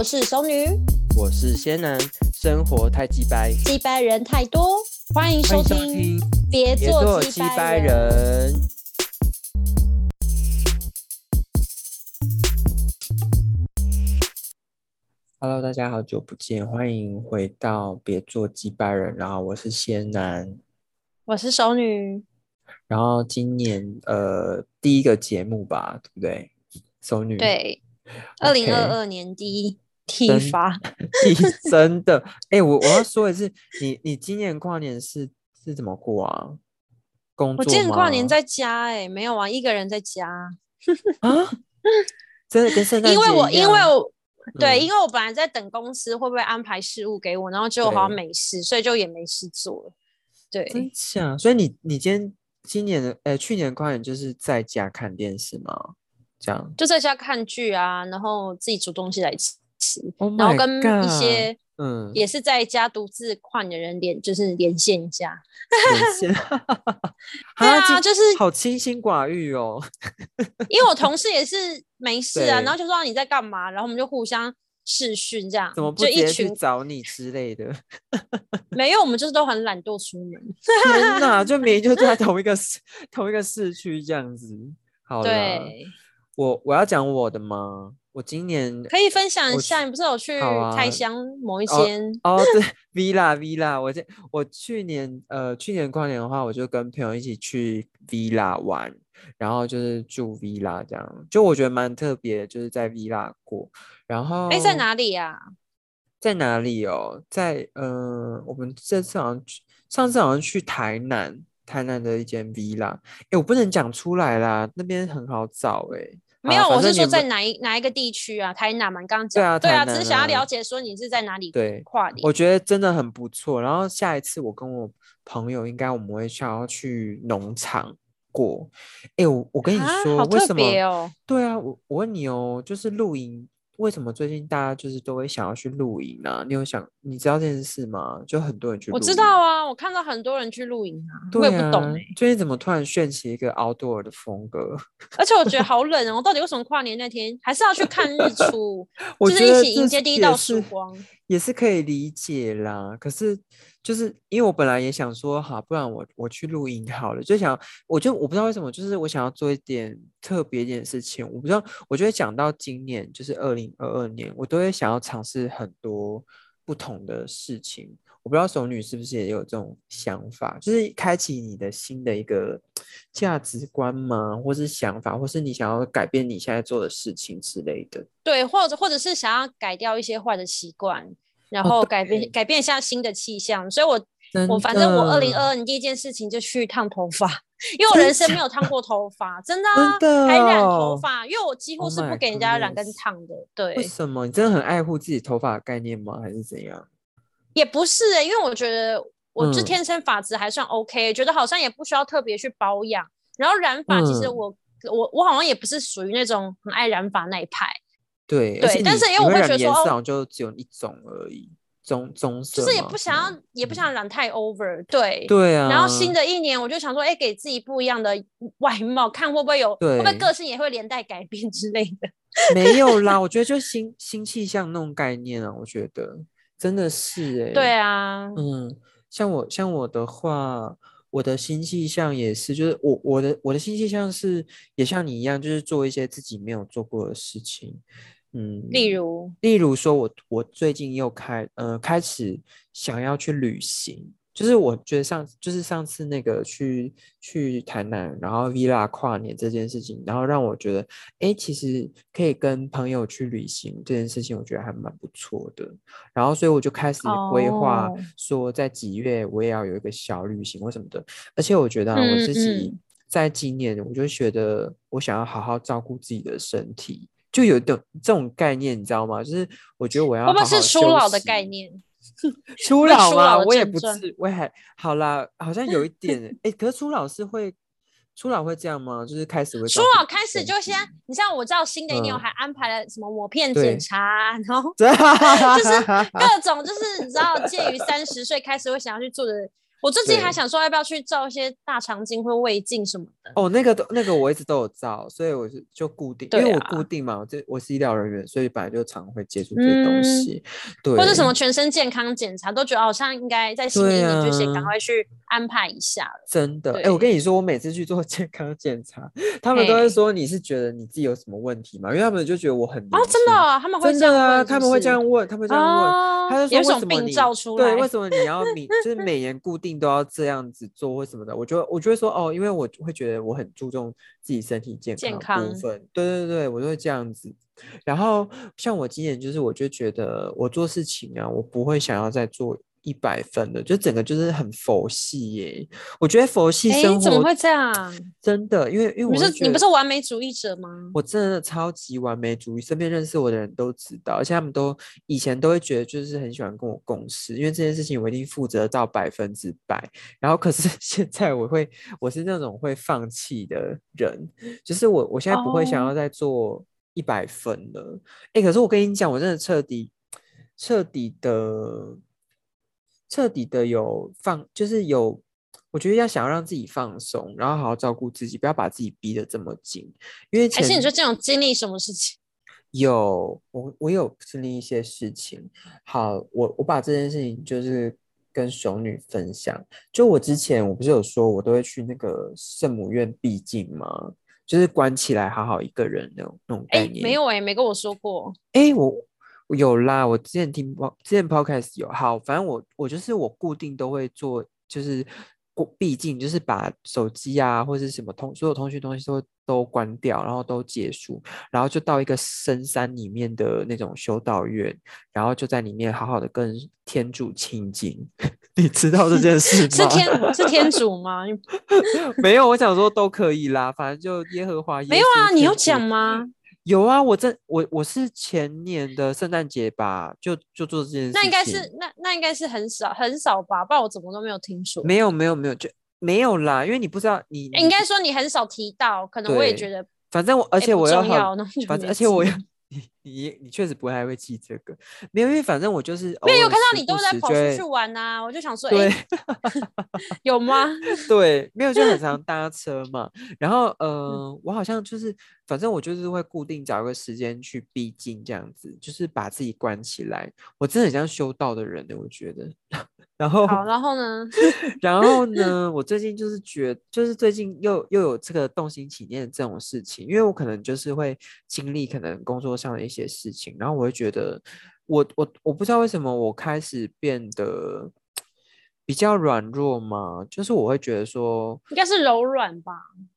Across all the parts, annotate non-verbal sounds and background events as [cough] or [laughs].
我是熟女，我是仙男，生活太鸡掰，鸡掰人太多，欢迎收听，别别做做鸡掰人。人。Hello，大家好久不见，欢迎回到别做鸡掰人。然后我是仙男，我是熟女，然后今年呃第一个节目吧，对不对？熟女对，二零二二年第一第一 [laughs] 真的，哎、我我要说的是，你你今年跨年是是怎么过啊？工作我今年跨年在家、哎，没有啊，一个人在家，啊，[laughs] 真的跟圣诞因为我因为我。对，嗯因为我本来在等公司会不会安排事务给我，然后结果好像对没事，所以就也没事做了。真对，假？所以你你今天今年的呃去年跨年就是在家看电视吗？这样就在家看剧啊，然后自己煮东西来吃，？Oh 然后跟一些嗯，也是在家独自跨年的人连就是连线一下。连线 [laughs] 对啊今就是好清心寡欲哦。[laughs] 因为我同事也是没事啊，对然后就说你在干嘛，然后我们就互相视讯这样，怎么不直接去群找你之类的？[laughs] 没有，我们就是都很懒惰出门。天哪，就明明就在同一个市同一个市区这样子。好啦，对，我我要讲我的吗？我今年可以分享一下，你不是有去开箱某一哦间？哦，对，[laughs] villa villa，我这我去年呃去年跨年的话，我就跟朋友一起去 villa 玩，然后就是住 villa 这样，就我觉得蛮特别的，就是在 villa 过。然后哎、在？哪里呀、在哪里哦？在呃，我们这次好像去，上次好像去台南，台南的一间 villa，哎，我不能讲出来啦，那边很好找哎。没有，我是说在哪一哪一个地区啊？台南嘛，你刚刚对啊讲。对啊，只是想要了解说你是在哪里对跨年。我觉得真的很不错。然后下一次我跟我朋友，应该我们会想要去农场过。哎，我我跟你啊说，为什么？对啊，我我问你哦，就是露营，为什么最近大家就是都会想要去露营呢？你有想你知道这件事吗？就很多人去露我。知道啊，我看到很多人去露营啊，啊也不懂哎、最近怎么突然炫起一个 outdoor 的风格？[laughs] 而且我觉得好冷哦，我到底为什么跨年那天还是要去看日出？就是一起迎接第一道曙光。也是可以理解啦。可是就是因为我本来也想说，好，不然我我去露营好了，就想我就我不知道为什么，就是我想要做一点特别一点事情。我不知道，我就会讲到今年就是二零二二年，我都会想要尝试很多不同的事情。我不知道熟女是不是也有这种想法，就是开启你的新的一个价值观吗？或是想法，或是你想要改变你现在做的事情之类的。对，或者或者是想要改掉一些坏的习惯，然哦后改变、对改变一下新的气象。所以我真我反正我二零的二二年第一件事情就去烫头发，因为我人生没有烫过头发，真的啊，真的还染头哦发，因为我几乎 Oh 是不给人家染跟烫的。对为，什么？你真的很爱护自己头发的概念吗？还是怎样？也不是、欸，因为我觉得我就嗯天生发质还算 OK，、觉得好像也不需要特别去保养。然后染发，其实嗯我、我我好像也不是属于那种很爱染发那一派。对，对但是因为我你会觉得说哦就只有一种而已，棕棕色就是也不想要，也不想染太 over，对。对啊，然后新的一年，我就想说，哎，给自己不一样的外貌，看会不会有，会不会对个性也会连带改变之类的。没有啦，我 [laughs] 觉得就新新气象那种概念啊，我觉得真的是哎、对啊，嗯，像我像我的话，我的新气象也是，就是我我的我的新气象是也像你一样，就是做一些自己没有做过的事情，嗯，例如，例如说我我最近又开呃开始想要去旅行，就是我觉得上就是上次那个去去台南，然后 villa 跨年这件事情，然后让我觉得，哎，其实可以跟朋友去旅行这件事情，我觉得还蛮不错的。然后所以我就开始规划哦说，在几月我也要有一个小旅行或什么的。而且我觉得啊我嗯自己嗯在今年，我就觉得我想要好好照顾自己的身体。就有种这种概念，你知道吗？就是我觉得我要会不会好好是初老的概念？[laughs] 初老吗？初老我也不是，我也还好啦，好像有一点欸，哎、可是初老是会，初老会这样吗？就是开始会初老开始就先，你像我知道新的一年我嗯还安排了什么抹片检查，然后对 [laughs] 就是各种就是你知道介于三十岁开始会想要去做的。我最近还想说要不要去照一些大肠镜或胃镜什么的，哦，那个都那个我一直都有照，所以我是就固定，因为我啊固定嘛，我这我是医疗人员，所以本来就常会接触这些东嗯西，对，或者什么全身健康检查，都觉得好像应该在新的一对年就先赶啊快去安排一下了。真的，哎、我跟你说，我每次去做 [laughs] 健康检查，他们都会说你是觉得你自己有什么问题吗？因为他们就觉得我很哦年，轻真的哦、他们会真的啊，这样问是不他们会这样问，他们会这样问，哦他就说为什么你照出来对，为什么你要每就是每年固定都要这样子做或什么的？我就我就会说哦，因为我会觉得我很注重自己身体健健康部分，对对对，我就会这样子。然后像我今年就是，我就觉得我做事情啊，我不会想要再做一百分的，就整个就是很佛系耶。我觉得佛系哎，生活怎么会这样？真的，因为因为我是你不是完美主义者吗？我真的超级完美主义，身边认识我的人都知道，而且他们都以前都会觉得就是很喜欢跟我共事，因为这件事情我一定负责到百分之百。然后可是 [laughs] 现在我会，我是那种会放弃的人，就是我我现在不会想要哦再做一百分了。哎、可是我跟你讲，我真的彻底彻底的彻底的有放，就是有。我觉得要想要让自己放松，然后好好照顾自己，不要把自己逼得这么紧。因为前还是你说这种经历什么事情？[laughs] 有我我有经历一些事情，好，我我把这件事情就是跟熟女分享。就我之前我不是有说我都会去那个圣母院闭境吗？就是关起来好好一个人那种那种概哎，念。没有哎，没跟我说过。哎，我我有啦，我之前听之前 podcast 有，好，反正我我就是我固定都会做，就是过毕竟就是把手机啊或者是什么通所有通讯东西都都关掉，然后都结束，然后就到一个深山里面的那种修道院，然后就在里面好好的跟天主亲近。[laughs] 你知道这件事吗？是 [laughs] 天是天主吗？你 [laughs] 没有，我想说都可以啦，反正就耶和华。没有啊？你有讲吗？有啊，我这我我是前年的圣诞节吧，就就做这件事情。那应该是那那应该是很少很少吧，不然我怎么都没有听说。没有没有没有，就没有啦，因为你不知道你应该说你很少提到，可能我也觉得反正我而且我要很重要，那就反正而且我要你你你确实不太会记这个，没有，因为反正我就是没有有看到你都在跑出去玩呐、我就想说，对哎、[laughs] 有吗？[laughs] 对，没有就很常搭车嘛。然后，嗯呃，我好像就是，反正我就是会固定找个时间去逼近，这样子，就是把自己关起来。我真的很像修道的人呢，我觉得。[laughs] 然后，好，然后呢？然后呢，我最近就是觉就是最近又又有这个动心起念的这种事情，因为我可能就是会经历可能工作上的一些事情，然后我会觉得我我我不知道为什么我开始变得比较软弱嘛，就是我会觉得说应该是柔软吧？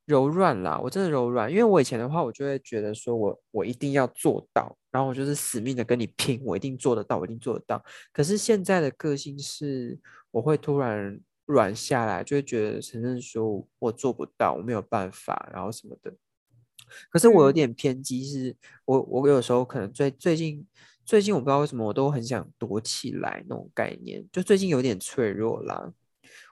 柔软啦，我真的柔软，因为我以前的话，我就会觉得说我我一定要做到，然后我就是死命的跟你拼，我一定做得到，我一定做得到。可是现在的个性是，我会突然软下来，就会觉得承认说我做不到，我没有办法，然后什么的。可是我有嗯点偏激是，我我有时候可能最最近最近我不知道为什么我都很想躲起来那种概念，就最近有点脆弱啦。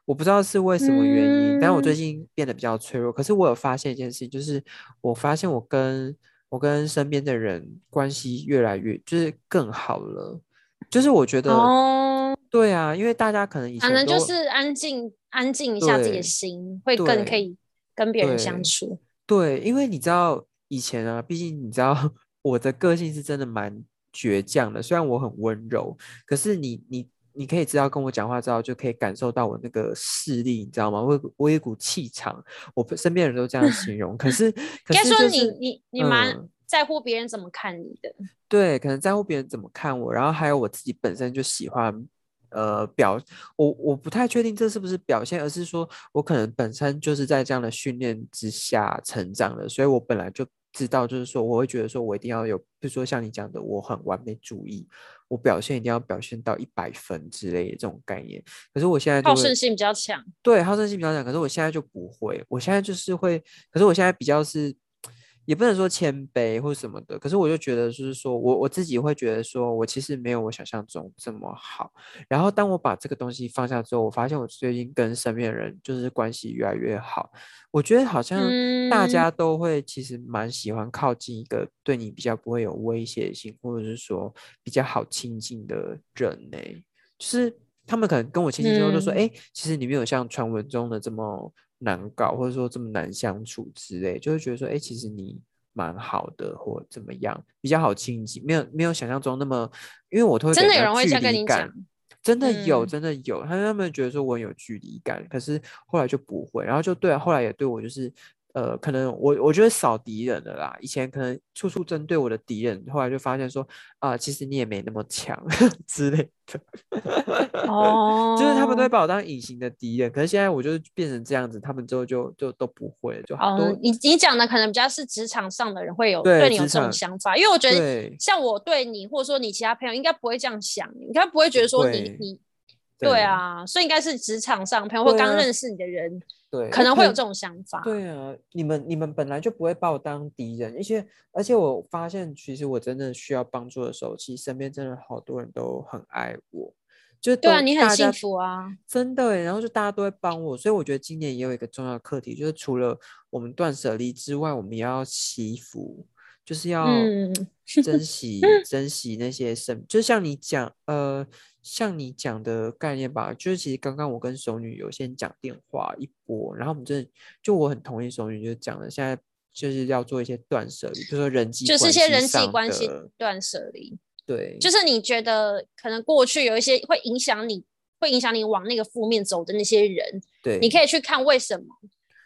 我不知道是为什么原因，但我最嗯近变得比较脆弱。可是我有发现一件事情，就是我发现我跟我跟身边的人关系越来越就是更好了。就是我觉得，哦，对啊，因为大家可能以前都反正就是安静安静一下自己的心，会更可以跟别人相处。对，因为你知道以前啊，毕竟你知道 [laughs] 我的个性是真的蛮倔强的，虽然我很温柔，可是你你你可以知道跟我讲话之后，就可以感受到我那个势力，你知道吗？我有我有一股气场，我身边人都这样形容。可是 [laughs] 可是就是你你蛮嗯在乎别人怎么看你的。对，可能在乎别人怎么看我，然后还有我自己本身就喜欢，呃，表我我不太确定这是不是表现，而是说我可能本身就是在这样的训练之下成长的，所以我本来就知道，就是说我会觉得说我一定要有，比如说像你讲的，我很完美主义，我表现一定要表现到一百分之类的这种概念。可是我现在好胜心比较强，对，好胜心比较强，可是我现在就不会，我现在就是会，可是我现在比较是，也不能说谦卑或什么的，可是我就觉得就是说我我自己会觉得说我其实没有我想象中这么好，然后当我把这个东西放下之后，我发现我最近跟身边的人就是关系越来越好，我觉得好像大嗯。家都会其实蛮喜欢靠近一个对你比较不会有威胁性，或者是说比较好亲近的人呢、就是他们可能跟我亲近之后就说，嗯。哎、其实你没有像传闻中的这么难搞，或者说这么难相处之类，就会觉得说，哎，其实你蛮好的，或怎么样，比较好亲近，没有没有想象中那么，因为我都会真的有人会这这样跟你讲，真的有，嗯真的有，他他们觉得说我很有距离感，可是后来就不会，然后就对啊，后来也对我就是。呃，可能我我觉得少敌人了啦。以前可能处处针对我的敌人，后来就发现说啊、其实你也没那么强 [laughs] 之类的。哦，[laughs] 就是他们都会把我当隐形的敌人，可是现在我就是变成这样子，他们之后就就都不会了，就哦都，你你讲的可能比较是职场上的人会有对对你有这种想法，因为我觉得像我对你，或者说你其他朋友，应该不会这样想，应该不会觉得说你你对啊，所以应该是职场上朋友或刚认识你的人，对，可能会有这种。想法。对啊，你们你们本来就不会把我当敌人，而且而且我发现，其实我真的需要帮助的时候，其实身边真的好多人都很爱我，就对啊，你很幸福啊。真的，然后就大家都会帮我，所以我觉得今年也有一个重要的课题，就是除了我们断舍离之外，我们也要祈福，就是要嗯珍惜、[laughs] 珍惜那些生，就像你讲，呃，像你讲的概念吧，就是其实刚刚我跟熟女有先讲电话一波，然后我们真的就我很同意熟女就讲的，现在就是要做一些断舍离，就是说人际就是关一些人际关系断舍离，对，就是你觉得可能过去有一些会影响你，会影响你往那个负面走的那些人，对，你可以去看为什么。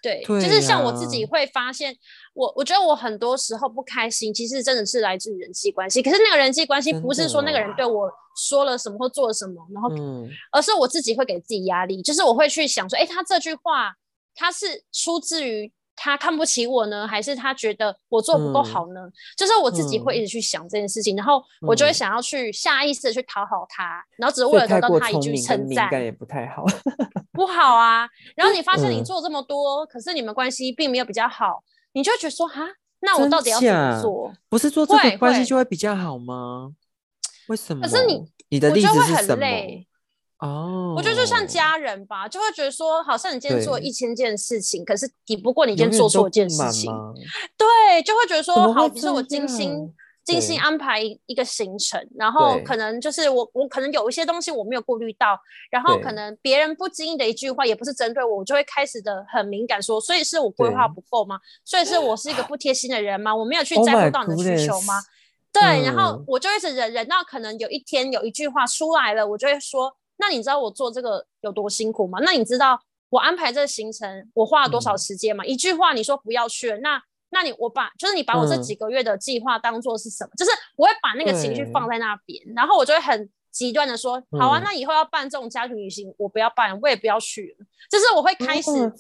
对，就是像我自己会发现，我我觉得我很多时候不开心，其实真的是来自于人际关系。可是那个人际关系不是说那个人对我说了什么或做了什么，然后嗯，而是我自己会给自己压力，就是我会去想说，哎，他这句话他是出自于他看不起我呢，还是他觉得我做不够嗯好呢？就是我自己会嗯一直去想这件事情，然后我就会嗯想要去下意识的去讨好他，然后只是为了得到他一句称赞，也不太好。不好啊。然后你 [laughs] 发现你嗯做这么多，可是你们关系并没有比较好，你就会觉得说，哈，那我到底要怎么做？不是做这会个关系就会比较好吗？为什么？可是你你的例子是什么？哦，我觉得就像家人吧，就会觉得说，好像你今天做了一千件事情，可是抵不过你今天做错一件事情。对，就会觉得说，好，比如说我精心精心安排一一个行程，然后可能就是我我可能有一些东西我没有顾虑到，然后可能别人不经意的一句话，也不是针对我，我就会开始的很敏感说，所以是我规划不够吗？所以是我是一个不贴心的人吗？我没有去 Oh 在乎到你的需求吗？对，然后嗯。我就一直忍忍到可能有一天有一句话出来了，我就会说，那你知道我做这个有多辛苦吗？那你知道我安排这个行程我花了多少嗯时间吗？一句话你说不要去了，那那你我把就是你把我这嗯几个月的计划当做是什么？就是我会把那个情绪放在那边，然后我就会很极端的说，好啊，嗯那以后要办这种家庭旅行，我不要办，我也不要去了。就是我会开始哦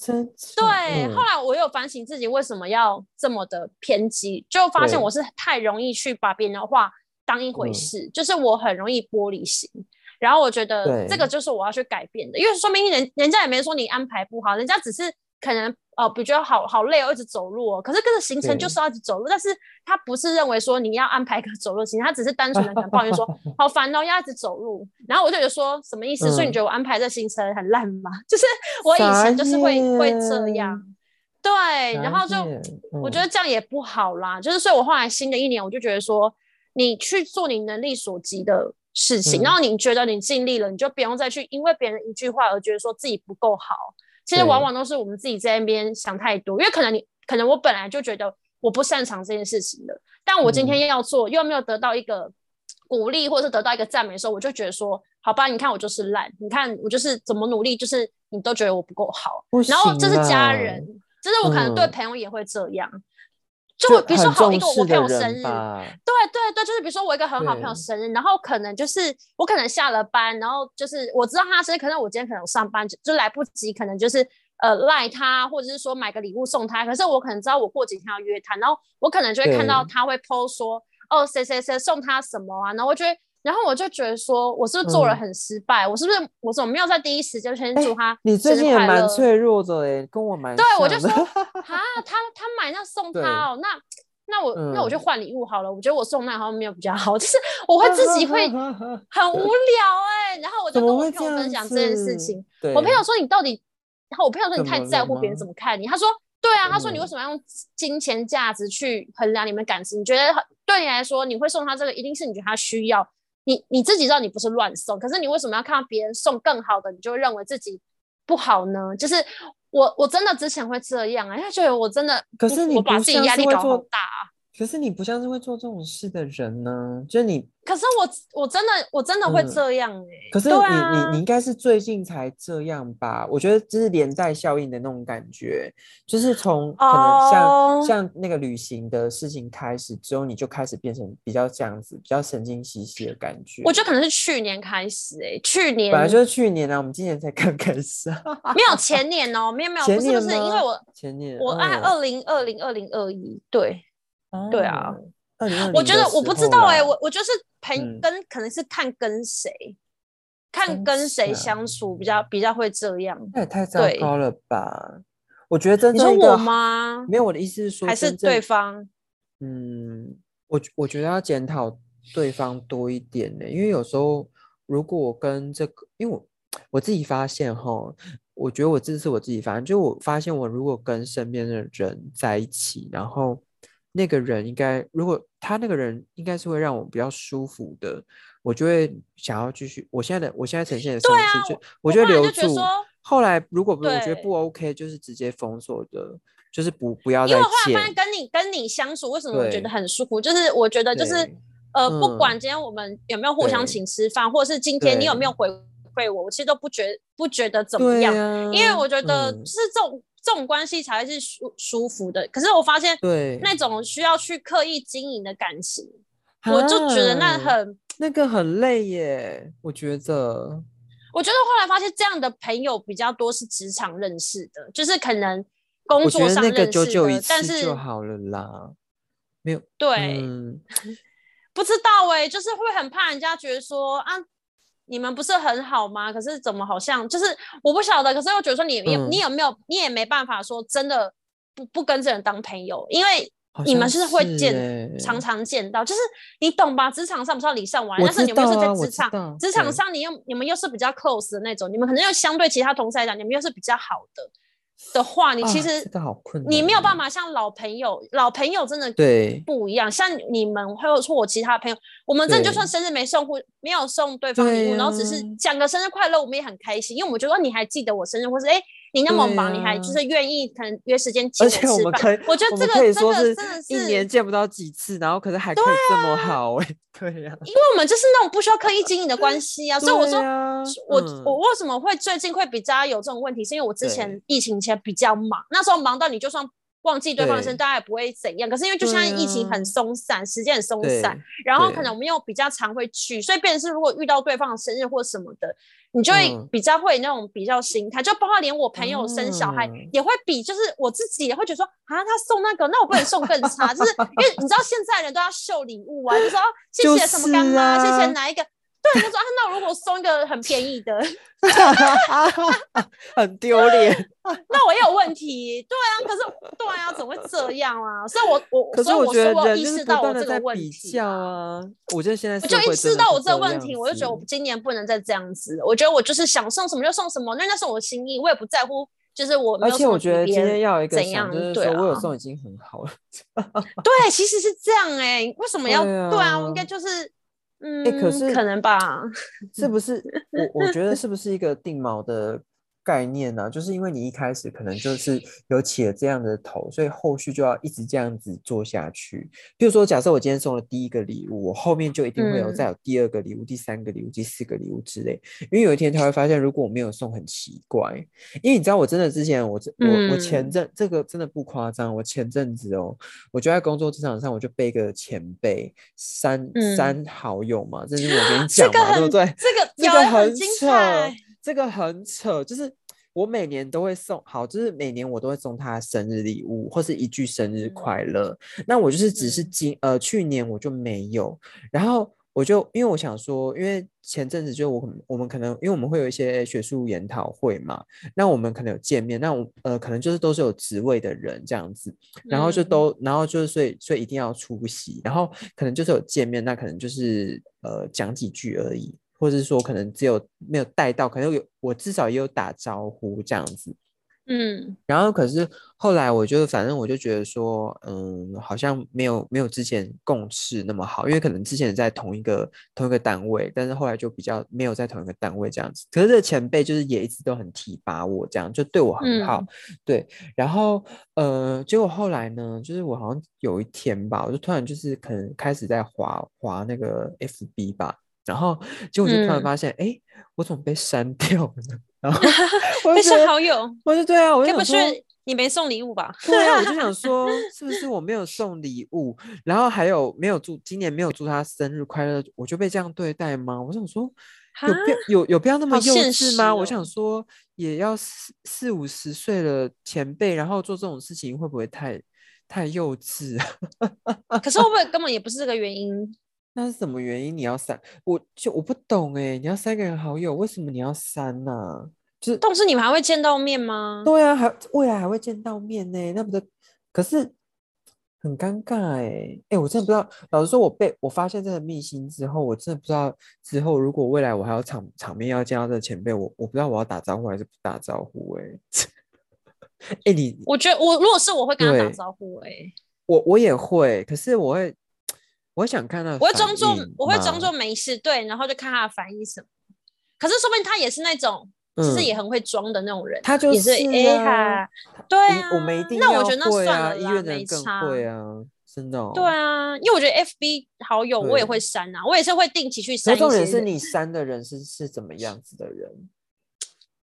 对，假后来我有反省自己为什么要这么的偏激，就发现我是太容易去把别人的话当一回嗯事，就是我很容易玻璃心。然后我觉得对这个就是我要去改变的，因为说明人人家也没说你安排不好，人家只是可能呃，比如觉得好好累哦，一直走路哦。可是跟着行程就是要一直走路，但是他不是认为说你要安排个走路行程，他只是单纯的可能抱怨说 [laughs] 好烦哦，要一直走路。然后我就觉得说什么意思？所以你嗯觉得我安排这行程很烂吗？[laughs] 就是我以前就是会会这样，对，然后就我觉得得这样也不好啦。就是所以我后来新的一年我就觉得说，你去做你能力所及的事情，嗯然后你觉得你尽力了，你就不用再去因为别人一句话而觉得说自己不够好。其实往往都是我们自己在那边想太多，因为可能你可能我本来就觉得我不擅长这件事情的，但我今嗯天要做，又没有得到一个鼓励或者是得到一个赞美的时候，我就觉得说，好吧，你看我就是烂，你看我就是怎么努力，就是你都觉得我不够好，然后这是家人，就是我可能对嗯朋友也会这样。就比如说好一个我朋友生日，对对对，就是比如说我一个很好朋友生日，然后可能就是我可能下了班，然后就是我知道他生日，可能我今天可能上班就就来不及，可能就是呃赖他，或者是说买个礼物送他。可是我可能知道我过几天要约他，然后我可能就会看到他会 PO 说哦谁谁谁送他什么啊，然后我觉得。然后我就觉得说，我是不是做了嗯很失败？我是不是我怎么没有在第一时间先哎祝他你最近也蛮脆弱的诶，跟我蛮对，我就像说的哈，他他买那送他哦，那那我、那我就嗯换礼物好了。我觉得我送那好像没有比较好，就是我会自己会 [laughs] 很无聊哎、然后我就跟我朋友分享这件事情。我朋友说你到底，然后我朋友说你太在乎别人怎么看你。他说对啊，他说你为嗯什么要用金钱价值去衡量你们感情？你觉得对你来说你会送他这个，一定是你觉得他需要。你你自己知道你不是乱送，可是你为什么要看到别人送更好的，你就会认为自己不好呢？就是我我真的之前会这样啊，因为觉得我真的，可是你把自己压力搞好大啊。可是你不像是会做这种事的人呢，就是你，可是我我真的我真的会嗯这样哎、可是你、啊你你应该是最近才这样吧？我觉得这是连带效应的那种感觉，就是从可能像、哦像那个旅行的事情开始之后，你就开始变成比较这样子，比较神经兮兮的感觉。我觉得可能是去年开始哎、去年本来就是去年啊，我们今年才刚开始啊。[laughs] 没有前年哦、没有没有，前不是不是，因为我前年我按嗯二零二零二零二一对。对啊我觉得我不知道哎、我我就是朋嗯跟可能是看跟谁，看跟谁相处比较比较会这样。那也太糟糕了吧？我觉得真你说我？吗？没有，我的意思是说，还是对方？嗯，我我觉得要检讨对方多一点呢，因为有时候如果我跟这个，因为我我自己发现哈，我觉得我这是我自己发现，就我发现我如果跟身边的人在一起，然后那个人应该，如果他那个人应该是会让我比较舒服的，我就会想要继续。我现在的我现在呈现的对啊方式就我就会留住。后来如果不我觉得不 OK，就是直接封锁的，就是不不要再因为我后来发现。跟你跟你相处，为什么我觉得很舒服？就是我觉得就是对呃，不嗯管今天我们有没有互相请吃饭，或者是今天你有没有回馈我，我其实都不觉不觉得怎么样，啊，因为我觉得是这种这种关系才会是舒舒服的。可是我发现对，那种需要去刻意经营的感情，我就觉得那啊很。那个很累耶，我觉得我觉得后来发现这样的朋友比较多是职场认识的，就是可能工作上认识但次是就好了啦，没有对，嗯，[laughs] 不知道哎、就是会很怕人家觉得说啊，你们不是很好吗？可是怎么好像就是我不晓得，可是又觉得说你你、嗯你有没有你也没办法说真的不不跟这人当朋友，因为你们是会见耶常常见到，就是你懂吧？职场上不是要礼尚往来，我但是你们又是在职场职场上你又你们又是比较 close 的那种，你们可能又相对其他同事来讲，你们又是比较好的的话，你其啊实这个好困难，你没有办。法像老朋友，老朋友真的对不一样。像你们或者说我其他朋友，我们真的就算生日没送或没有送对方礼对物，然后只是讲个生日快乐，我们也很开心，因为我们觉得你还记得我生日，或是哎、你那么对忙，你还就是愿意可能约时间请而且我吃饭。们可以，我觉得这个我们可以说是真的一年见不到几次，然后可是还可以这么好哎，[laughs] 对呀，因为我们就是那种不需要刻意经营的关系啊，所以我说我、嗯我为什么会最近会比较有这种问题，是因为我之前疫情前比较忙，那时候忙到你就算忘记对方的生日，大家也不会怎样。可是因为就像对疫情啊很松散，时间很松散，然后可能我们又比较常会去，所以变成是如果遇到对方的生日或什么的，你就会嗯。比较会那种比较心态，就包括连我朋友生小孩、嗯。也会比，就是我自己也会觉得说啊，他送那个，那我不能送更差，就是因为你知道现在人都要秀礼物啊，就说、啊、谢谢什么干妈，是啊谢谢哪一个。对，他说啊，那我如果送一个很便宜的，[laughs] 很丢脸。[laughs] 那我也有问题。对啊，可是对啊，怎么会这样啊？所以我我所以我觉得说我意人就是不识到我断的在这个问比较题啊。啊，我觉得现在我就意识到我这个问题，我就觉得我今年不能再这样子。我觉得我就是想送什么就送什么，那那是我的心意，我也不在乎，就是我没而且我觉得今天要有一个怎想，样就是对我有送已经很好了。[laughs] 对，其实是这样哎、为什么要对对啊？我应啊该就是嗯，可是可能吧。[laughs] 是不是？我我觉得是不是一个定锚的概念呢、就是因为你一开始可能就是有起了这样的头，所以后续就要一直这样子做下去。比如说，假设我今天送了第一个礼物，我后面就一定会有嗯再有第二个礼物、第三个礼物、第四个礼物之类。因为有一天他会发现，如果我没有送，很奇怪。因为你知道，我真的之前我我我前嗯阵这个真的不夸张，我前阵子哦，我就在工作职场上，我就被一个前辈删嗯删好友嘛，这是我跟你 [laughs] 这个讲嘛，对不很对？这个这个很扯彩，这个很扯，就是我每年都会送，好，就是每年我都会送他生日礼物或是一句生日嗯。快乐。那我就是只是嗯。今呃去年我就没有，然后我就因为我想说，因为前阵子就我我们可能因为我们会有一些学术研讨会嘛，那我们可能有见面，那我呃可能就是都是有职位的人这样子，然后就嗯都，然后就是所以所以一定要出席，然后可能就是有见面，那可能就是呃讲几句而已，或者是说可能只有没有带到，可能有我至少也有打招呼这样子。嗯然后可是后来我就反正我就觉得说，嗯，好像没有没有之前共事那么好，因为可能之前在同一个同一个单位，但是后来就比较没有在同一个单位这样子。可是这个前辈就是也一直都很提拔我，这样就对我很好，嗯对。然后呃，结果后来呢，就是我好像有一天吧，我就突然就是可能开始在滑滑那个 FB 吧，然后结果就突然嗯发现，哎、我怎么被删 [laughs] 掉了呢？然后 [laughs] 我被删好友，我就对啊，我就该不想说，是你没送礼物吧？对啊，我就想 [laughs] 说，是不是我没有送礼物，然后还有没有祝今年没有祝他生日快乐，我就被这样对待吗？我想说，有必要有有必要那么幼稚吗？实我想哦说，也要四四五十岁的前辈，然后做这种事情会不会太太幼稚啊？可是会不会根本也不是这个原因？那是什么原因？你要删？我就我不懂哎、你要删个人好友，为什么你要删呢、就是但是你们还会见到面吗？对啊，还未来还会见到面呢，那不是？可是很尴尬哎哎，我真的不知道。老实说，我被我发现这个秘辛之后，我真的不知道之后如果未来我还有场场面要见到这个前辈，我我不知道我要打招呼还是不打招呼哎。哎，[laughs] 你我觉得我如果是我会跟他打招呼、欸，哎，我我也会，可是我会我想看他的我会装作我会装作没事，对，然后就看他的反应什么。可是说不定他也是那种，其实嗯也很会装的那种人啊，他就也是是哎啊哈，对啊，我们一定那我觉得那算了啦，没院的人更差。会啊，真的哦。对啊，因为我觉得 FB 好友我也会删啊，我也是会定期去删重点是。你删的人是是怎么样子的人？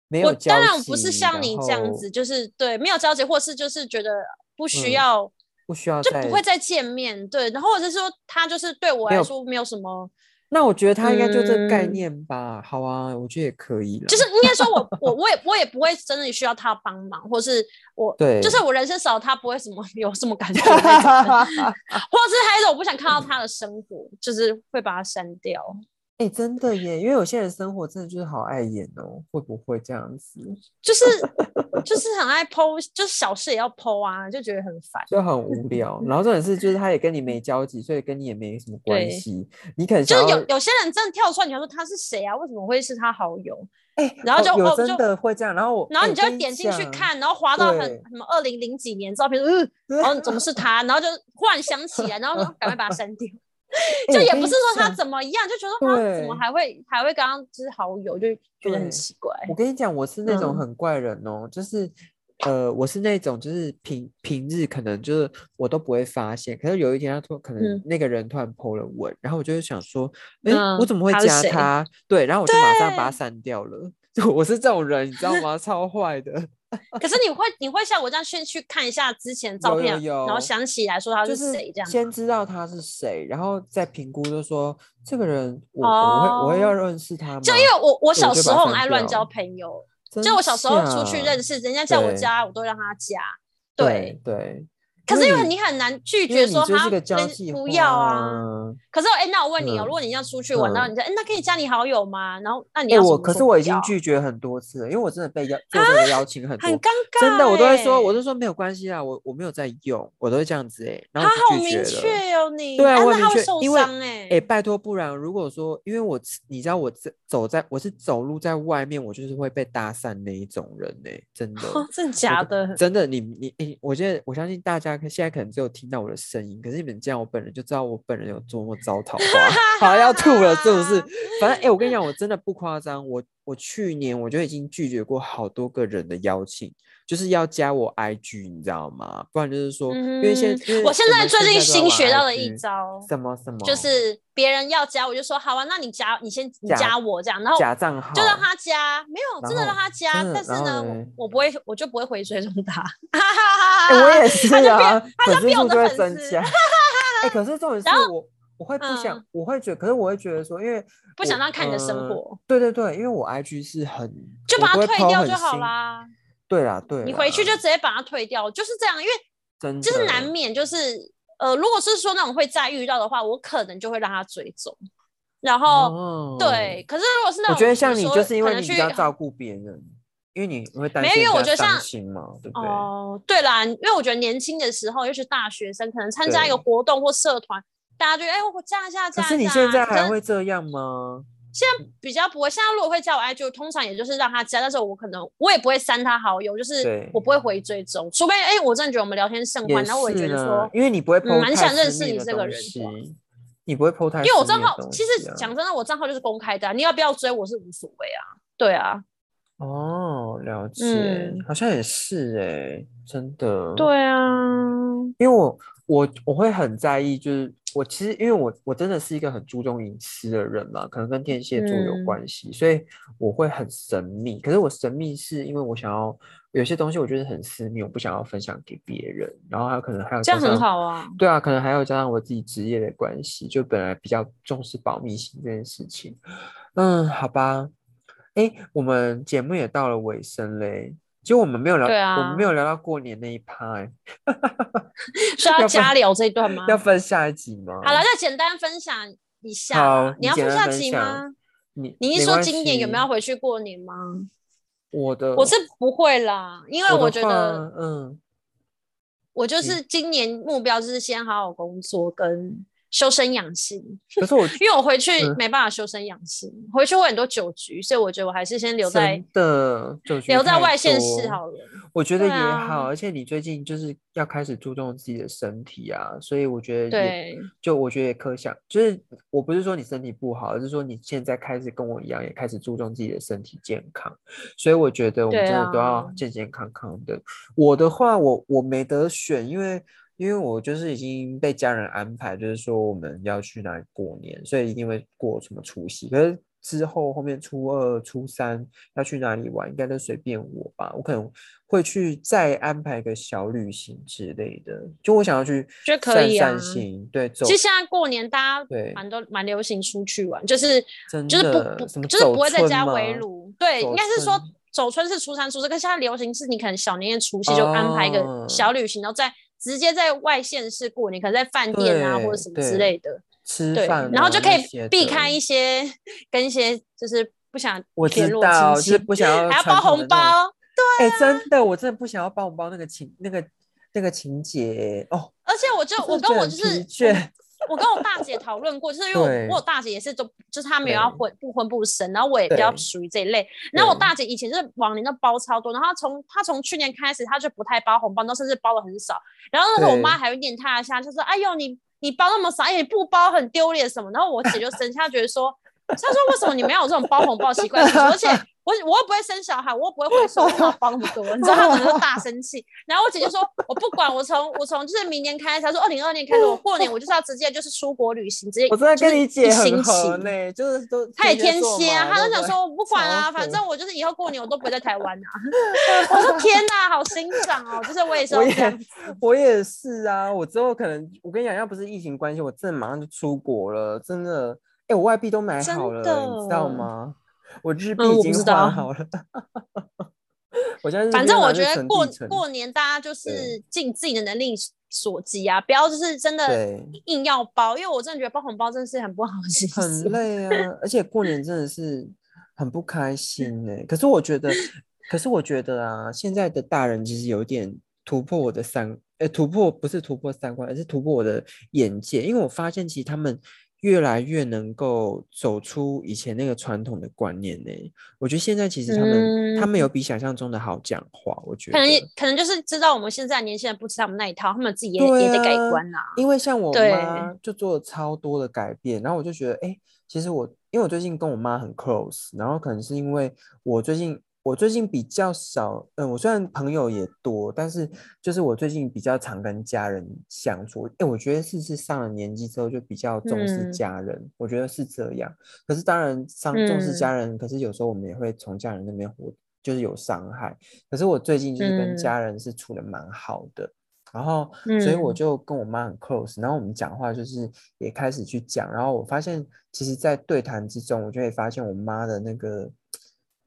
没有我交当然不是像你这样子，就是对没有交集，或是就是觉得不需嗯要，不需要再就不会再见面，对，然后或者是说他就是对我来说没有什么，那我觉得他应该就这个概嗯念吧。好啊，我觉得也可以了。就是应该说我我我也我也不会真的需要他帮忙，或是我对就是我人生少他不会什么 [laughs] 有什么感觉 [laughs] 或者是还有我不想看到他的生活，就是会把他删掉。哎、真的耶，因为有些人生活真的就是好碍眼哦，会不会这样子？[laughs] 就是就是很爱剖，就是小事也要剖啊，就觉得很烦。就很无聊。然后这种事，就是他也跟你没 [laughs] 交集，所以跟你也没什么关系。你可能就是有有些人真的跳出来，你要说他是谁啊？为什么会是他好友？哎、然后就哦就的会这样，然后我然后你就会点进去看，然后滑到很什么二零零几年照片，嗯，然后怎么是他？然后就忽然想起来，然后说 [laughs] 赶快把它删掉。[laughs] 就也不是说他怎么样，就觉得他怎么还会还会刚刚就是好友，就觉得很奇怪。我跟你讲，我是那种嗯很怪人哦，就是呃，我是那种就是平平日可能就是我都不会发现，可是有一天他突可能嗯那个人突然 po 了文，然后我就会想说，哎、我嗯怎么会加 [laughs] 他？对，然后我就马上把他删掉了。[laughs] 我是这种人，你知道吗？超坏的，可是你会你会像我这样先去看一下之前照片，有有然后想起来说他是谁这样。先知道他是谁，然后再评估，就说这个人我我会我会要哦认识他吗？就因为我我小时候很爱乱交朋友，就我小时候出去认识人家叫我对加，我都让他加。对对，对，可是因为你你很难拒绝说他不要啊。可是哎，那我问你哦，嗯如果你要出去玩，然后嗯你说哎，那可以加你好友吗？然后那你哎、要我可是我已经拒绝很多次了，因为我真的被邀做这个邀请很多，很尴尬欸，真的我都在说，我就说没有关系啊，我我没有在用，我都会这样子哎、然他好明。确哦，你对啊，我明确，他会受因为伤哎哎、拜托，不然如果说，因为我你知道我在走在我是走路在外面，我就是会被搭讪那一种人呢、真的。[laughs] 真的假的？真的，你你你，我觉得我相信大家可现在可能只有听到我的声音，可是你们见我本人就知道我本人有多么糟 [laughs] 桃花。好要吐了，是不是？[laughs] 反正哎、我跟你讲，我真的不夸张，我我去年我就已经拒绝过好多个人的邀请，就是要加我 IG，你知道吗？不然就是说，因为现嗯因为我现在最近新学到的一招，什么什么，就是别人要加，我就说好啊，那你加，你先你加我这样，然后假账号，就让他加，没有真的让他加，但是呢，我我不会，我就不会回追踪他。[laughs] 哎、我也是啊，他就变我粉丝数就会的粉丝增加。[laughs] 哎、可是重点 [laughs] 是我我会不想，嗯我会觉得，可是我会觉得说，因为不想我让他看你的生呃活对对对，因为我 IG 是很就把它退掉就好。啦。对啊，对啦，你回去就直接把它退掉，就是这样，因为真就是的难免就是呃，如果是说那种会再遇到的话，我可能就会让他追踪，然后、哦对，可是如果是那种我觉得像你就是因为你比较照顾别人，因为你会担没有因为心我觉得像伤心嘛，对不对？哦，对啦，因为我觉得年轻的时候，尤其大学生，可能参加一个活动或社团，大家就哎、我加一下，加一下。可是你现在还可会这样吗？现在比较不会，现在如果会加我 IG，通常也就是让他加，但是我可能我也不会删他好友，就是我不会回追踪，除非哎、我真的觉得我们聊天甚也欢，然后我也觉得说，因为你不会蛮太想认识你这个人你不会 po 太因为我账号其实讲真的，我账号就是公开的啊、你要不要追我是无所谓啊，对啊，哦，了解，嗯。好像也是哎，真的，对啊，因为我我我会很在意，就是我其实因为我我真的是一个很注重隐私的人嘛，可能跟天蝎座有嗯关系，所以我会很神秘。可是我神秘是因为我想要有些东西我觉得很私密，我不想要分享给别人，然后还有可能还有这样很好啊。对啊，可能还有加上我自己职业的关系，就本来比较重视保密性这件事情。嗯，好吧。哎，我们节目也到了尾声嘞，其实我们没有聊，对我们没啊有聊到过年那一趴，[laughs] 哎，需要加聊这一段吗？要分下一集吗？好了，再简单分享一下好。你要分下集吗？你你一说今年有没有要回去过年吗？我的？我是不会啦，因为我觉得，嗯，我就是今年目标就是先好好工作跟修身养性，可是我 [laughs] 因为我回去嗯。没办法修身养性，回去会很多酒局，所以我觉得我还是先留在的酒局留在外县市好了。我觉得也好，而且你最近就是要开始注重自己的身体啊，所以我觉得也对，就我觉得也可想，就是我不是说你身体不好，而是说你现在开始跟我一样，也开始注重自己的身体健康，所以我觉得我们真的都要啊。健健康康的。我的话，我我没得选，因为因为我就是已经被家人安排，就是说我们要去哪里过年，所以一定会过什么除夕，可是。之后后面初二、初三要去哪里玩，应该都随便我吧。我可能会去再安排个小旅行之类的，就我想要去觉得可散以啊散心，对，走其实现在过年大家对蛮多蛮流行出去玩，就是真就是不不就是不会在家围炉，对，应该是说走春是初三初四，可是现在流行是你可能小年夜除夕就安排一哦个小旅行，然后在直接在外县市过年，可能在饭店啊或者什么之类的，吃饭啊，然后就可以避开一些跟一些就是不想我知道，是不想要还要包红。包，哎、真的，我真的不想要包红包那个情那个那个情节哦，而且我就我跟我就是我跟我大姐讨论过，就是因为我我大姐也是都就是她没有要对婚不婚不生，然后我也比较属于这一类。然后我大姐以前就是往年都包超多，然后她从她从去年开始，她就不太包红包，然后甚至包的很少。然后那时候我妈还会念她一下，就说：“哎呦，你你包那么少，哎，你不包很丢脸什么。”然后我姐就生气，她觉得说。她说：“为什么你们要有这种包红包习惯？[laughs] 而且我我又不会生小孩，我又不会回收，为什么要包那么多？你知道他可能就大生气。然后我姐姐说：我不管，我从我从就是明年开始，她说二零二年开始，我过年我就是要直接就是出国旅行，直接我真的跟你姐很合呢，就是都他也天蝎蝎啊，嘛对不对他就想说我不管啊，反正我就是以后过年我都不会在台湾啊。[laughs] 我说天哪，好欣赏哦，就是我也是我也。我也是啊，我之后可能我跟你讲，要不是疫情关系，我真的马上就出国了，真的。哎、我外币都买真好了，你知道的吗？我日币嗯已经我不知道换好了。[laughs] 我现在日反正我觉得过过年大家就是对尽自己的能力所及啊，不要就是真的硬要包，因为我真的觉得包红包真的是很不好的习很。累啊，[laughs] 而且过年真的是很不开心哎、可是我觉得，可是我觉得啊，现在的大人其实有点突破我的三，呃，突破不是突破三观，而是突破我的眼界，因为我发现其实他们越来越能够走出以前那个传统的观念呢、我觉得现在其实他们、他们有比想象中的好讲话，我觉得可能可能就是知道我们现在年轻人不吃他们那一套，他们自己也、对也得改啊观啊。因为像。我对妈就做了超多的改变，然后我就觉得，哎、其实我因为我最近跟我妈很 close，然后可能是因为我最近我最近比较少，嗯，我虽然朋友也多，但是就是我最近比较常跟家人相处，哎、我觉得是是上了年纪之后就比较重视嗯家人，我觉得是这样。可是当然伤重视嗯家人，可是有时候我们也会从家人那边活就是有伤害。可是我最近就是跟嗯家人是处的蛮好的。然后，所以我嗯就跟我妈很 close，然后我们讲话就是也开始去讲，然后我发现，其实，在对谈之中，我就会发现我妈的那个，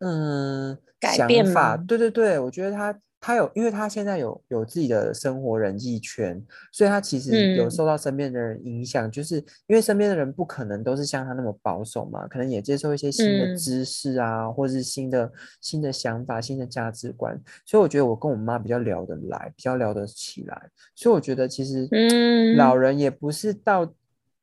嗯，想改变法，对对对，我觉得他他有，因为他现在有有自己的生活人际圈，所以他其实有嗯。受到身边的人影响，就是因为身边的人不可能都是像他那么保守嘛，可能也接受一些新的嗯。知识啊，或是新的新的想法、新的价值观，所以我觉得我跟我妈比较聊得来，比较聊得起来，所以我觉得其实嗯。老人也不是到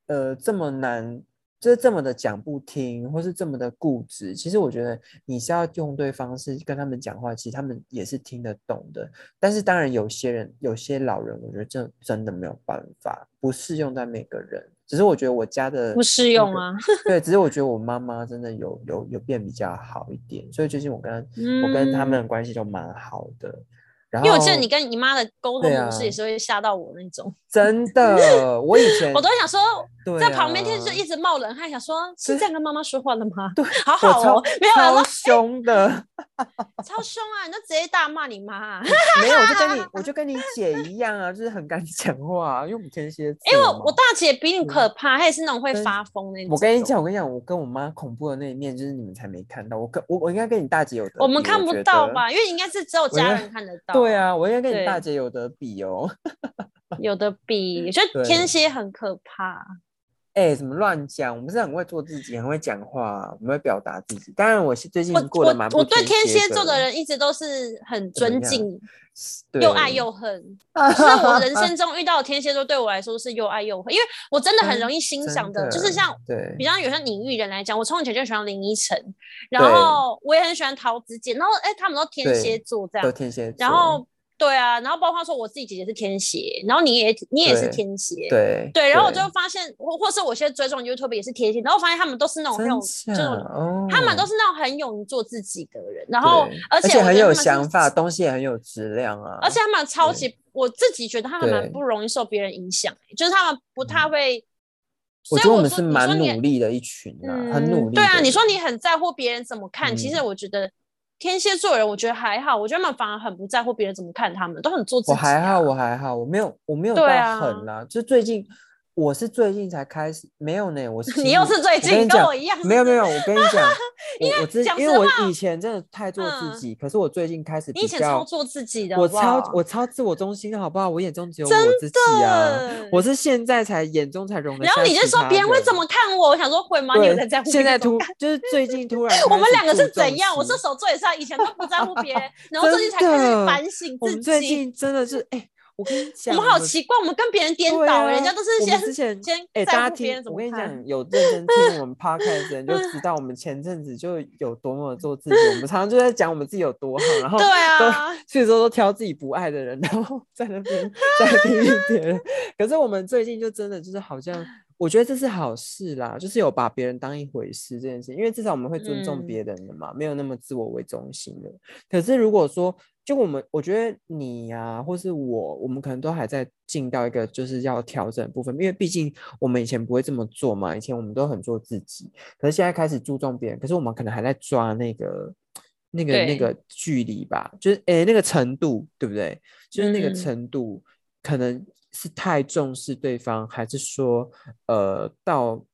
呃这么难就是这么的讲不听，或是这么的固执。其实我觉得你是要用对方式跟他们讲话，其实他们也是听得懂的。但是当然，有些人有些老人，我觉得这真的没有办法，不适用在每个人。只是我觉得我家的不适用啊。[laughs] 对，只是我觉得我妈妈真的有有有变比较好一点，所以最近我跟我跟他们的关系就蛮好的。然后因为我记得你跟你妈的沟通模式也是会吓到我那种，真的，我以前 [laughs] 我都想说，在旁边天就一直冒冷汗，想说是这样跟妈妈说话的吗？对，好好哦，没有超凶的，[laughs] 超凶啊！你就直接大骂你妈，没有，我就跟你，[laughs] 我就跟你姐一样啊，就是很敢讲话，因为我们天蝎，因为我大姐比你可怕，她也是那种会发疯那种。我跟你讲，我跟你讲，我跟我妈恐怖的那一面，就是你们才没看到，我跟我我应该跟你大姐有，我们看不到吧？因为应该是只有家人看得到。对啊，我应该跟你大姐有得比哦，[laughs] 有的比，我觉得天蝎很可怕。哎，怎么乱讲？我们是很会做自己，很会讲话，我们会表达自己。当然，我是最近过得蛮我对天蝎座的人一直都是很尊敬，又爱又恨。所以我人生中遇到的天蝎座，对我来说是又爱又恨，因为我真的很容易欣赏的，就是像对，比方有像领域人来讲，我从前就喜欢林依晨，然后我也很喜欢陶子姐，然后哎，他们都天蝎座这样，天蝎，然后。对啊，然后包括说我自己姐姐是天蝎，然后你也你也是天蝎，对对，然后我就发现，或或是我现在追踪 YouTube 也是天蝎，然后发现他们都是那种很有这种，他们都是那种很勇于做自己的人，然后而且很有想法，东西也很有质量啊，而且他们超级，我自己觉得他们蛮不容易受别人影响，就是他们不太会，我觉得我们是蛮努力的一群啊，很努力。对啊，你说你很在乎别人怎么看，其实我觉得。天蝎座人，我觉得还好，我觉得他们反而很不在乎别人怎么看他们，都很做自己。我还好，我还好，我没有，我没有到狠啦，就最近。我是最近才开始，没有呢。我是 [laughs] 你又是最近跟我一样，没有没有。我跟你讲，[laughs] 我我之因为我以前真的太做自己，可是我最近开始，你以前超做自己的，我超我超自我中心，好不好？我眼中只有我自己啊。我是现在才眼中才容得。然后你就说别人会怎么看我？我想说会吗？你有在在乎？现在突就是最近突然，[laughs] 我们两个是怎样？我射手座也是，以前都不在乎别人，然后最近才开始反省自己。最近真的是哎。我跟你讲，[laughs] 我们好奇怪，我们跟别人颠倒，人家都是先之前先哎，大家听，我跟你讲，有认真听我们 podcast 的人就知道，我们前阵子就有多么做自己，我们常常就在讲我们自己有多好，然后对啊，所以说都挑自己不爱的人，然后在那边 [laughs] 在批评别人。可是我们最近就真的就是好像，我觉得这是好事啦，就是有把别人当一回事这件事，因为至少我们会尊重别人的嘛，没有那么自我为中心的。可是如果说，就我们，我觉得你呀，或是我，我们可能都还在进到一个就是要调整部分，因为毕竟我们以前不会这么做嘛，以前我们都很做自己，可是现在开始注重别人，可是我们可能还在抓那个那个那个距离吧，就是诶那个程度，对不对？就是那个程度，可能是太重视对方，还是说呃到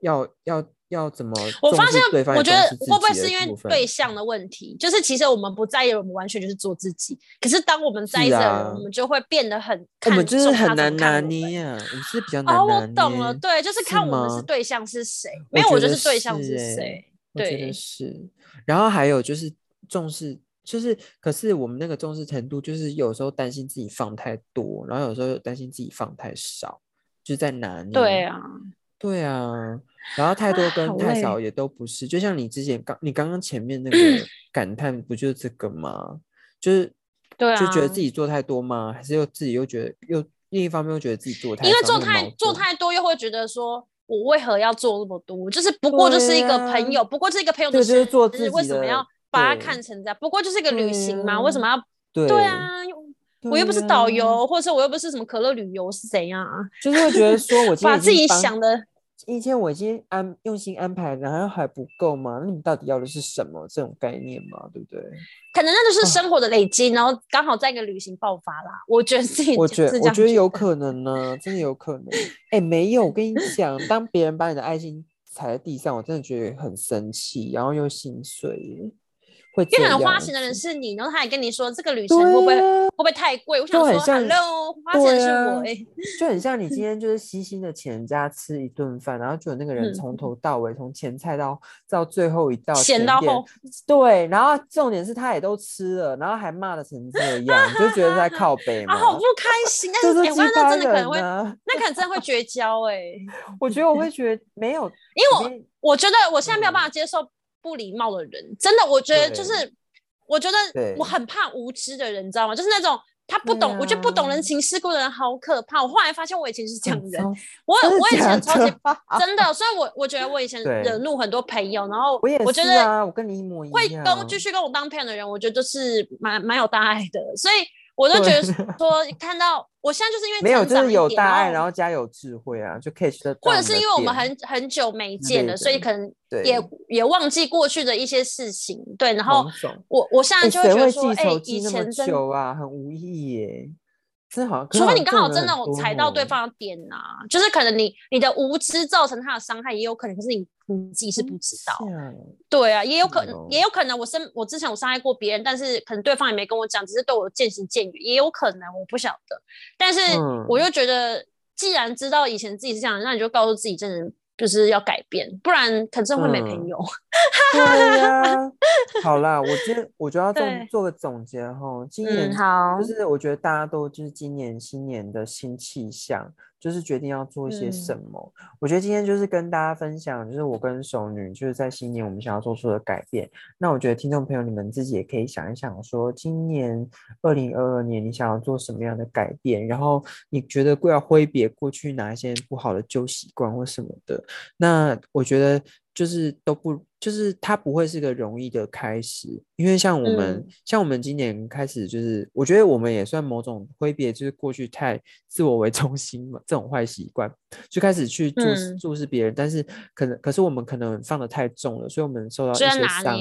要要。要怎么？我发现，我觉得会不会是因为对象的问题？就是其实我们不在意，我们完全就是做自己。可是当我们在意的人，我们就会变得很我们就是很难拿捏啊，我们是比较。哦，我懂了，对，就是看我们是对象是谁。没有，我就是对象是谁。对，是。然后还有就是重视，就是可是我们那个重视程度，就是有时候担心自己放太多，然后有时候又担心自己放太少，就在拿捏。对啊。对啊，然后太多跟太少也都不是，就像你之前刚你刚刚前面那个 [clears throat] 感叹，不就是这个吗？就是对啊，就觉得自己做太多吗？还是又自己又觉得又另一方面又觉得自己做太因为做太做太多又会觉得说我为何要做那么多？就是不过就是一个朋友，不过是一个朋友就是，做自己为什么要把它看成这样？不过就是一个旅行嘛，为什么要对啊？我又不是导游，或者说我又不是什么可乐旅游，是怎样啊？[laughs] 就是会觉得说，我把自己想的，以前我已经安用心安排，然后还不够吗？那你们到底要的是什么？这种概念嘛，对不对？可能那就是生活的累积，然后刚好在一个旅行爆发啦。我觉得自己，我觉得我觉得有可能呢，真的有可能。哎，没有，我跟你讲，当别人把你的爱心踩在地上，我真的觉得很生气，然后又心碎。会因为可能花钱的人是你，然后他也跟你说这个旅程会不会、啊会不会太贵？我想说，Hello，花钱的是我哎、就很像你 [laughs] 今天就是悉心的请人家吃一顿饭，然后就有那个人嗯从头到尾，从前菜到到最后一道咸到后，对，然后重点是他也都吃了，然后还骂的成这样，你就觉得在靠北嘛 [laughs] 啊，，好不开心。但就是是哎、我发现那真的可能会！那可能真的会绝交哎、我觉得我会觉得没有，[laughs] 因为我我觉得我现在没有办嗯法接受不礼貌的人，真的，我觉得就是，我觉得我很怕无知的人，你知道吗？就是那种他不对懂，我觉得不懂啊人情世故的人好可怕。我后来发现我以前是这样的人，我的我以前超级的 [laughs] 真的，所以我我觉得我以前惹怒很多朋友，然后我也我觉得我跟你一模一会样，跟继续跟我当朋友的人，我觉得都是蛮蛮有大爱的，所以我就觉得说，看到我现在就是因为没有，就是有大爱，然然后加有智慧啊，就 catch 得到或者是因为我们很很久没见了，所以可能对也也忘记过去的一些事情，对，然后我我现在哎，就会觉得说，哎、以前真，久啊？很无意义耶，真的好像，除非你刚好真的踩到对哦。方的点啊，就是可能你你的无知造成他的伤害，也有可能，可是你你自己是不知道，像对啊，也有可。能，也有可能我身我之前有伤害过别人，但是可能对方也没跟我讲，只是对我渐行渐远，也有可能，我不晓得。但是我嗯就觉得，既然知道以前自己是这样，那你就告诉自己，真的就是要改变，不然可能真的会没朋嗯友。对呀，[laughs] 好啦，我今天我就要做对做个总结哈。今年嗯，好就，是我觉得大家都就是今年新年的新气象，就是决定要做一些什嗯么。我觉得今天就是跟大家分享，就是我跟熟女就是在新年我们想要做出的改变。那我觉得听众朋友你们自己也可以想一想，说今年二零二二年你想要做什么样的改变，然后你觉得要挥别过去哪一些不好的旧习惯或什么的。那我觉得就是都不，就是它不会是个容易的开始，因为像我们，嗯。像我们今年开始，就是我觉得我们也算某种挥别，就是过去太自我为中心嘛，这种坏习惯，就开始去注注视别人，但是可能，可是我们可能放的太重了，所以我们受到一些伤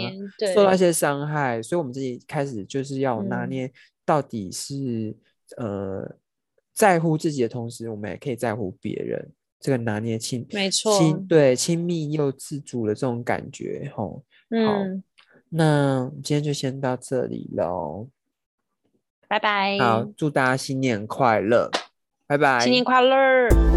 受到一些伤害，所以我们自己开始就是要拿嗯。捏到底是、呃在乎自己的同时，我们也可以在乎别人，这个拿捏亲没错，亲对亲密又自主的这种感觉吼。嗯，那今天就先到这里喽。拜拜，好，祝大家新年快乐，拜拜。新年快乐。